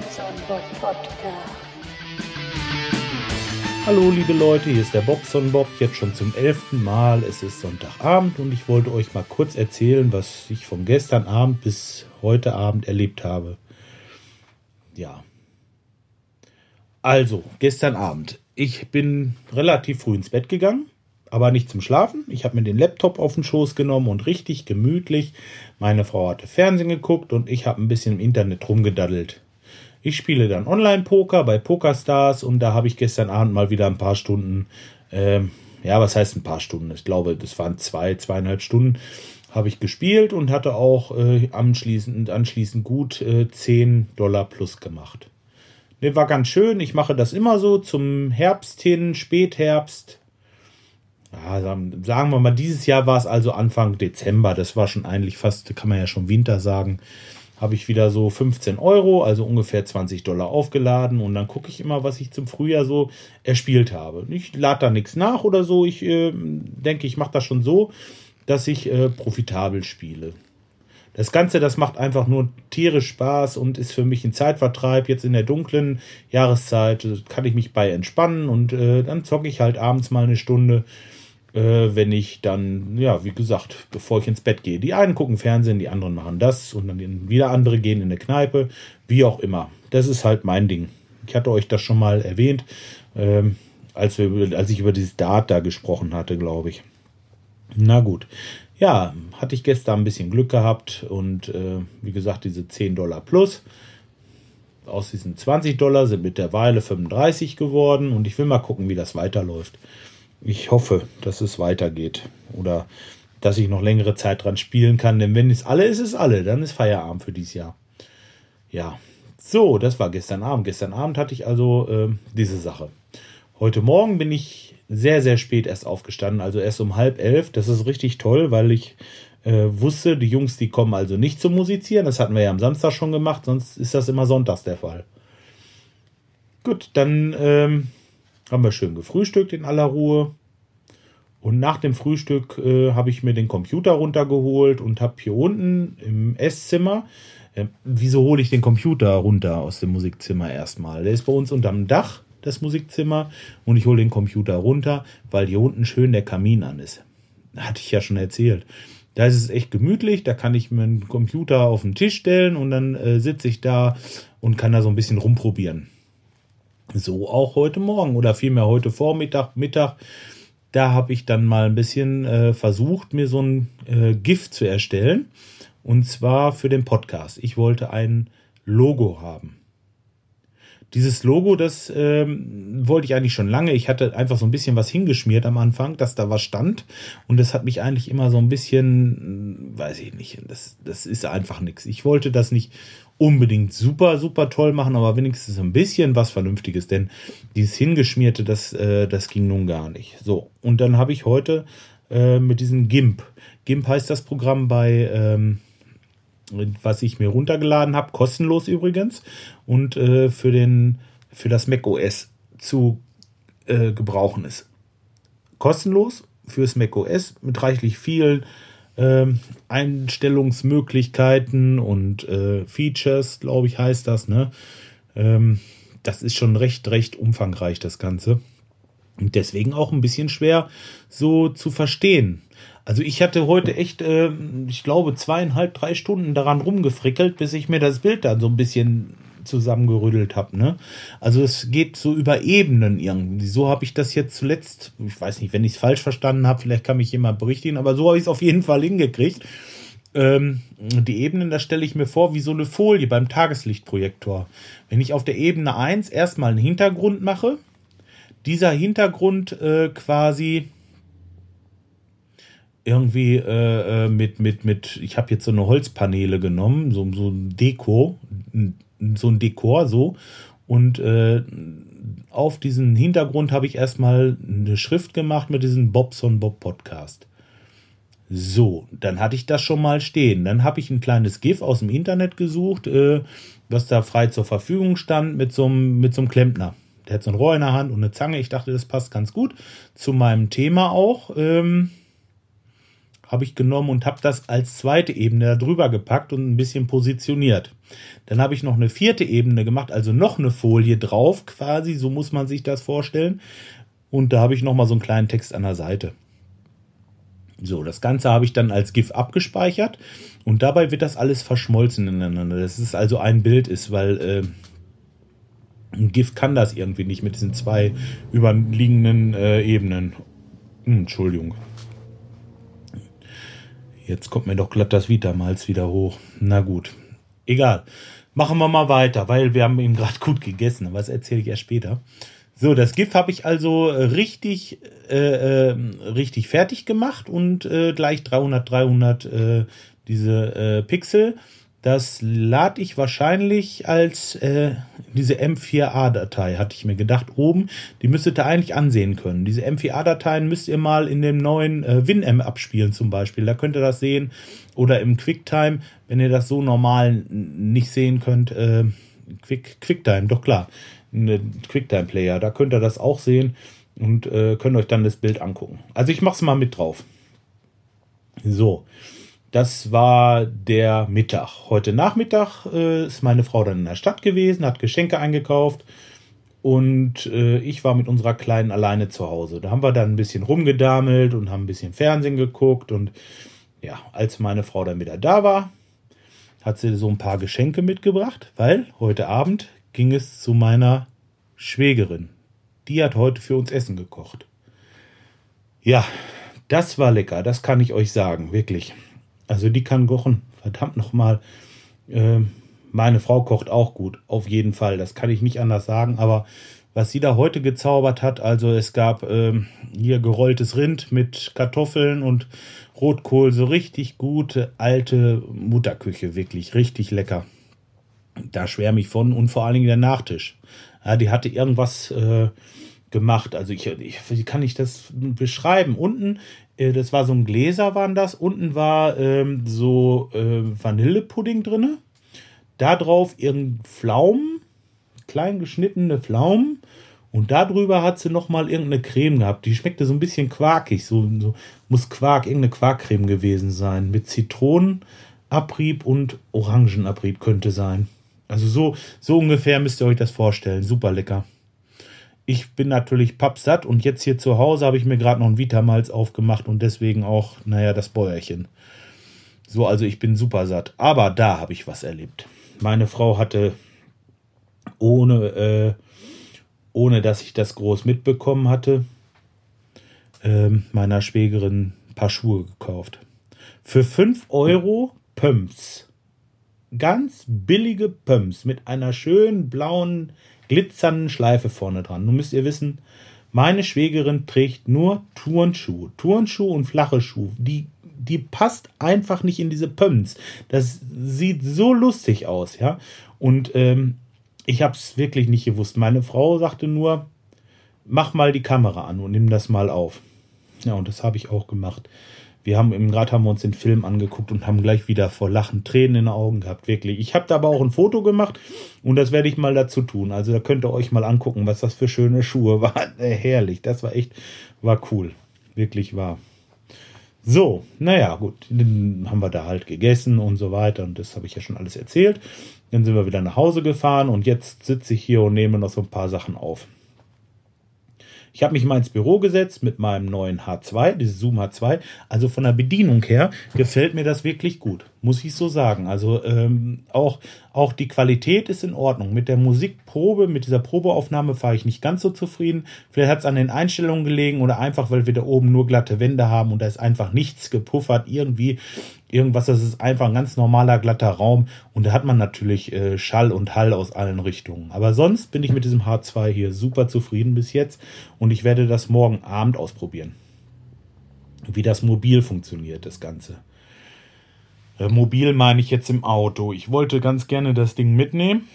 Bobson Bob Podcast. Hallo liebe Leute, hier ist der Bobson Bob, jetzt schon zum elften Mal. Es ist Sonntagabend und ich wollte euch mal kurz erzählen, was ich von gestern Abend bis heute Abend erlebt habe. Ja. Also, gestern Abend. Ich bin relativ früh ins Bett gegangen aber nicht zum Schlafen. Ich habe mir den Laptop auf den Schoß genommen und richtig gemütlich. Meine Frau hatte Fernsehen geguckt und ich habe ein bisschen im Internet rumgedaddelt. Ich spiele dann Online-Poker bei PokerStars und da habe ich gestern Abend mal wieder ein paar Stunden, ähm, ja, was heißt ein paar Stunden? Ich glaube, das waren zwei, zweieinhalb Stunden, habe ich gespielt und hatte auch äh, anschließend, anschließend gut äh, 10 Dollar plus gemacht. Ne, war ganz schön. Ich mache das immer so zum Herbst hin, Spätherbst ja, sagen wir mal, dieses Jahr war es also Anfang Dezember. Das war schon eigentlich fast, kann man ja schon Winter sagen. Habe ich wieder so 15 Euro, also ungefähr 20 Dollar aufgeladen und dann gucke ich immer, was ich zum Frühjahr so erspielt habe. Ich lade da nichts nach oder so. Ich äh, denke, ich mache das schon so, dass ich äh, profitabel spiele. Das Ganze, das macht einfach nur tierisch Spaß und ist für mich ein Zeitvertreib. Jetzt in der dunklen Jahreszeit kann ich mich bei entspannen und äh, dann zocke ich halt abends mal eine Stunde äh, wenn ich dann, ja, wie gesagt, bevor ich ins Bett gehe. Die einen gucken Fernsehen, die anderen machen das und dann wieder andere gehen in eine Kneipe, wie auch immer. Das ist halt mein Ding. Ich hatte euch das schon mal erwähnt, ähm, als, wir, als ich über dieses Dart da gesprochen hatte, glaube ich. Na gut. Ja, hatte ich gestern ein bisschen Glück gehabt und äh, wie gesagt, diese 10 Dollar plus aus diesen 20 Dollar sind mittlerweile 35 geworden und ich will mal gucken, wie das weiterläuft ich hoffe, dass es weitergeht oder dass ich noch längere Zeit dran spielen kann. Denn wenn es alle ist, ist es alle. Dann ist Feierabend für dieses Jahr. Ja, so, das war gestern Abend. Gestern Abend hatte ich also äh, diese Sache. Heute Morgen bin ich sehr, sehr spät erst aufgestanden, also erst um halb elf. Das ist richtig toll, weil ich äh, wusste, die Jungs, die kommen also nicht zum Musizieren. Das hatten wir ja am Samstag schon gemacht, sonst ist das immer sonntags der Fall. Gut, dann ähm, haben wir schön gefrühstückt in aller Ruhe. Und nach dem Frühstück äh, habe ich mir den Computer runtergeholt und habe hier unten im Esszimmer. Äh, wieso hole ich den Computer runter aus dem Musikzimmer erstmal? Der ist bei uns unterm Dach, das Musikzimmer. Und ich hole den Computer runter, weil hier unten schön der Kamin an ist. Hatte ich ja schon erzählt. Da ist es echt gemütlich, da kann ich meinen Computer auf den Tisch stellen und dann äh, sitze ich da und kann da so ein bisschen rumprobieren. So auch heute Morgen oder vielmehr heute Vormittag, Mittag. Da habe ich dann mal ein bisschen äh, versucht, mir so ein äh, GIF zu erstellen. Und zwar für den Podcast. Ich wollte ein Logo haben. Dieses Logo, das ähm, wollte ich eigentlich schon lange. Ich hatte einfach so ein bisschen was hingeschmiert am Anfang, dass da was stand. Und das hat mich eigentlich immer so ein bisschen, hm, weiß ich nicht, das, das ist einfach nichts. Ich wollte das nicht unbedingt super, super toll machen, aber wenigstens ein bisschen was Vernünftiges, denn dieses Hingeschmierte, das, äh, das ging nun gar nicht. So, und dann habe ich heute äh, mit diesem GIMP. GIMP heißt das Programm bei, ähm, was ich mir runtergeladen habe, kostenlos übrigens, und äh, für, den, für das Mac OS zu äh, gebrauchen ist. Kostenlos fürs Mac OS mit reichlich vielen ähm, Einstellungsmöglichkeiten und äh, Features, glaube ich, heißt das. Ne? Ähm, das ist schon recht, recht umfangreich, das Ganze. Und deswegen auch ein bisschen schwer so zu verstehen. Also ich hatte heute echt, äh, ich glaube, zweieinhalb, drei Stunden daran rumgefrickelt, bis ich mir das Bild dann so ein bisschen zusammengerüttelt habe. Ne? Also es geht so über Ebenen irgendwie. So habe ich das jetzt zuletzt, ich weiß nicht, wenn ich es falsch verstanden habe, vielleicht kann mich jemand berichtigen, aber so habe ich es auf jeden Fall hingekriegt. Ähm, die Ebenen, da stelle ich mir vor, wie so eine Folie beim Tageslichtprojektor. Wenn ich auf der Ebene 1 erstmal einen Hintergrund mache, dieser Hintergrund äh, quasi irgendwie äh, äh mit, mit, mit, ich habe jetzt so eine Holzpaneele genommen, so, so ein Deko, ein so ein Dekor so. Und äh, auf diesen Hintergrund habe ich erstmal eine Schrift gemacht mit diesem Bobson Bob Podcast. So, dann hatte ich das schon mal stehen. Dann habe ich ein kleines GIF aus dem Internet gesucht, äh, was da frei zur Verfügung stand, mit so einem, mit so einem Klempner. Der hat so ein Rohr in der Hand und eine Zange. Ich dachte, das passt ganz gut zu meinem Thema auch. Ähm, habe ich genommen und habe das als zweite Ebene drüber gepackt und ein bisschen positioniert. Dann habe ich noch eine vierte Ebene gemacht, also noch eine Folie drauf, quasi, so muss man sich das vorstellen. Und da habe ich noch mal so einen kleinen Text an der Seite. So, das Ganze habe ich dann als GIF abgespeichert und dabei wird das alles verschmolzen ineinander. Das ist also ein Bild ist, weil äh, ein GIF kann das irgendwie nicht mit diesen zwei überliegenden äh, Ebenen. Hm, Entschuldigung. Jetzt kommt mir doch glatt das Vitamalz wieder hoch. Na gut. Egal. Machen wir mal weiter, weil wir haben eben gerade gut gegessen. Aber das erzähle ich erst später. So, das GIF habe ich also richtig, äh, äh, richtig fertig gemacht und äh, gleich 300, 300 äh, diese äh, Pixel. Das lade ich wahrscheinlich als äh, diese M4A-Datei, hatte ich mir gedacht, oben. Die müsstet ihr eigentlich ansehen können. Diese M4A-Dateien müsst ihr mal in dem neuen äh, WinM abspielen zum Beispiel. Da könnt ihr das sehen. Oder im QuickTime, wenn ihr das so normal nicht sehen könnt. Äh, Quick, QuickTime, doch klar. Ein QuickTime-Player, da könnt ihr das auch sehen und äh, könnt euch dann das Bild angucken. Also ich mache es mal mit drauf. So. Das war der Mittag. Heute Nachmittag äh, ist meine Frau dann in der Stadt gewesen, hat Geschenke eingekauft und äh, ich war mit unserer Kleinen alleine zu Hause. Da haben wir dann ein bisschen rumgedamelt und haben ein bisschen Fernsehen geguckt und ja, als meine Frau dann wieder da war, hat sie so ein paar Geschenke mitgebracht, weil heute Abend ging es zu meiner Schwägerin. Die hat heute für uns Essen gekocht. Ja, das war lecker, das kann ich euch sagen, wirklich. Also die kann kochen. Verdammt nochmal. Äh, meine Frau kocht auch gut. Auf jeden Fall. Das kann ich nicht anders sagen. Aber was sie da heute gezaubert hat, also es gab äh, hier gerolltes Rind mit Kartoffeln und Rotkohl. So richtig gute alte Mutterküche. Wirklich richtig lecker. Da schwärme ich von. Und vor allen Dingen der Nachtisch. Ja, die hatte irgendwas... Äh, gemacht. Also ich, ich, wie kann ich das beschreiben? Unten das war so ein Gläser, waren das. Unten war ähm, so äh, Vanillepudding drin. Da drauf irgendein Pflaumen, klein geschnittene Pflaumen. Und darüber hat sie nochmal irgendeine Creme gehabt. Die schmeckte so ein bisschen quarkig. So, so muss Quark, irgendeine Quarkcreme gewesen sein. Mit Zitronenabrieb und Orangenabrieb könnte sein. Also so, so ungefähr müsst ihr euch das vorstellen. Super lecker ich bin natürlich pappsatt und jetzt hier zu Hause habe ich mir gerade noch ein Vitamalz aufgemacht und deswegen auch, naja, das Bäuerchen. So, also ich bin super satt. Aber da habe ich was erlebt. Meine Frau hatte, ohne, äh, ohne dass ich das groß mitbekommen hatte, äh, meiner Schwägerin ein paar Schuhe gekauft. Für 5 Euro Pumps. Ganz billige Pumps mit einer schönen blauen glitzernden Schleife vorne dran. Nun müsst ihr wissen, meine Schwägerin trägt nur Turnschuhe. Turnschuhe und flache Schuhe. Die, die passt einfach nicht in diese Pumps. Das sieht so lustig aus, ja. Und ähm, ich habe es wirklich nicht gewusst. Meine Frau sagte nur, mach mal die Kamera an und nimm das mal auf. Ja, und das habe ich auch gemacht. Wir haben im gerade haben wir uns den Film angeguckt und haben gleich wieder vor Lachen Tränen in den Augen gehabt, wirklich. Ich habe da aber auch ein Foto gemacht und das werde ich mal dazu tun. Also da könnt ihr euch mal angucken, was das für schöne Schuhe waren. Äh, herrlich, das war echt, war cool. Wirklich war. So, naja, gut, dann haben wir da halt gegessen und so weiter und das habe ich ja schon alles erzählt. Dann sind wir wieder nach Hause gefahren und jetzt sitze ich hier und nehme noch so ein paar Sachen auf. Ich habe mich mal ins Büro gesetzt mit meinem neuen H2, dieses Zoom H2. Also von der Bedienung her gefällt mir das wirklich gut, muss ich so sagen. Also ähm, auch, auch die Qualität ist in Ordnung. Mit der Musikprobe, mit dieser Probeaufnahme fahre ich nicht ganz so zufrieden. Vielleicht hat es an den Einstellungen gelegen oder einfach, weil wir da oben nur glatte Wände haben und da ist einfach nichts gepuffert. Irgendwie irgendwas, das ist einfach ein ganz normaler glatter Raum und da hat man natürlich äh, Schall und Hall aus allen Richtungen. Aber sonst bin ich mit diesem H2 hier super zufrieden bis jetzt und ich werde das morgen Abend ausprobieren. Wie das mobil funktioniert, das Ganze. Äh, mobil meine ich jetzt im Auto. Ich wollte ganz gerne das Ding mitnehmen,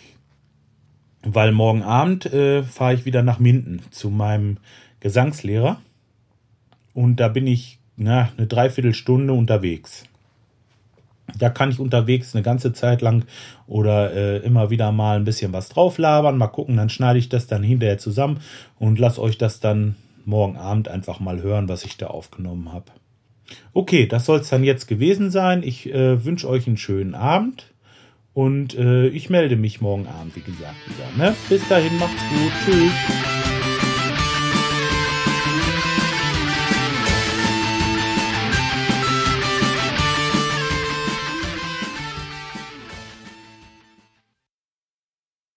weil morgen Abend äh, fahre ich wieder nach Minden zu meinem Gesangslehrer und da bin ich na, eine Dreiviertelstunde unterwegs da kann ich unterwegs eine ganze Zeit lang oder äh, immer wieder mal ein bisschen was drauflabern, mal gucken, dann schneide ich das dann hinterher zusammen und lasse euch das dann morgen Abend einfach mal hören, was ich da aufgenommen habe. Okay, das soll es dann jetzt gewesen sein. Ich äh, wünsche euch einen schönen Abend und äh, ich melde mich morgen Abend, wie gesagt, wieder. Ne? Bis dahin, macht's gut. Tschüss.